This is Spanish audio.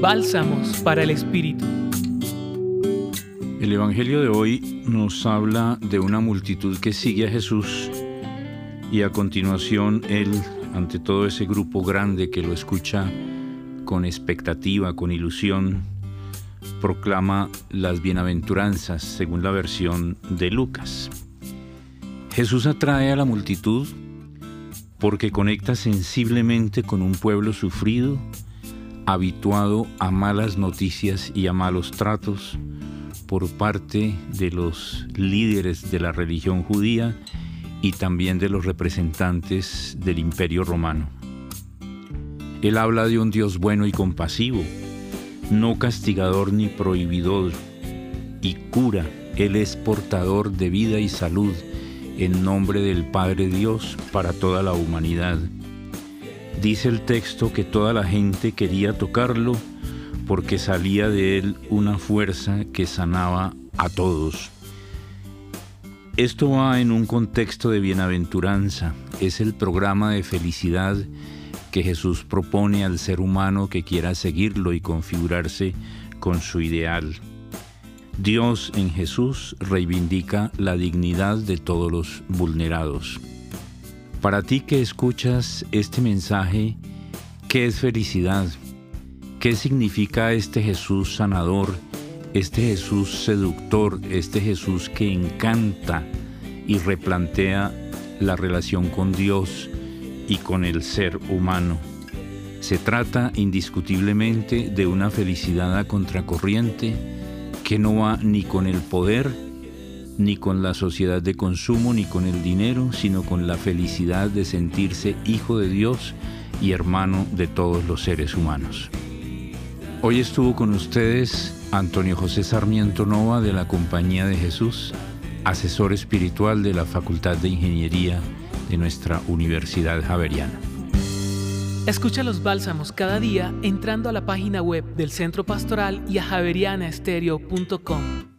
Bálsamos para el Espíritu. El Evangelio de hoy nos habla de una multitud que sigue a Jesús y a continuación Él, ante todo ese grupo grande que lo escucha con expectativa, con ilusión, proclama las bienaventuranzas según la versión de Lucas. Jesús atrae a la multitud porque conecta sensiblemente con un pueblo sufrido, habituado a malas noticias y a malos tratos por parte de los líderes de la religión judía y también de los representantes del imperio romano. Él habla de un Dios bueno y compasivo, no castigador ni prohibidor, y cura. Él es portador de vida y salud en nombre del Padre Dios para toda la humanidad. Dice el texto que toda la gente quería tocarlo porque salía de él una fuerza que sanaba a todos. Esto va en un contexto de bienaventuranza, es el programa de felicidad que Jesús propone al ser humano que quiera seguirlo y configurarse con su ideal. Dios en Jesús reivindica la dignidad de todos los vulnerados. Para ti que escuchas este mensaje, ¿qué es felicidad? ¿Qué significa este Jesús sanador, este Jesús seductor, este Jesús que encanta y replantea la relación con Dios y con el ser humano? Se trata indiscutiblemente de una felicidad a contracorriente, que no va ni con el poder, ni con la sociedad de consumo, ni con el dinero, sino con la felicidad de sentirse hijo de Dios y hermano de todos los seres humanos. Hoy estuvo con ustedes Antonio José Sarmiento Nova de la Compañía de Jesús, asesor espiritual de la Facultad de Ingeniería de nuestra Universidad Javeriana. Escucha los bálsamos cada día entrando a la página web del Centro Pastoral y a javerianaestereo.com.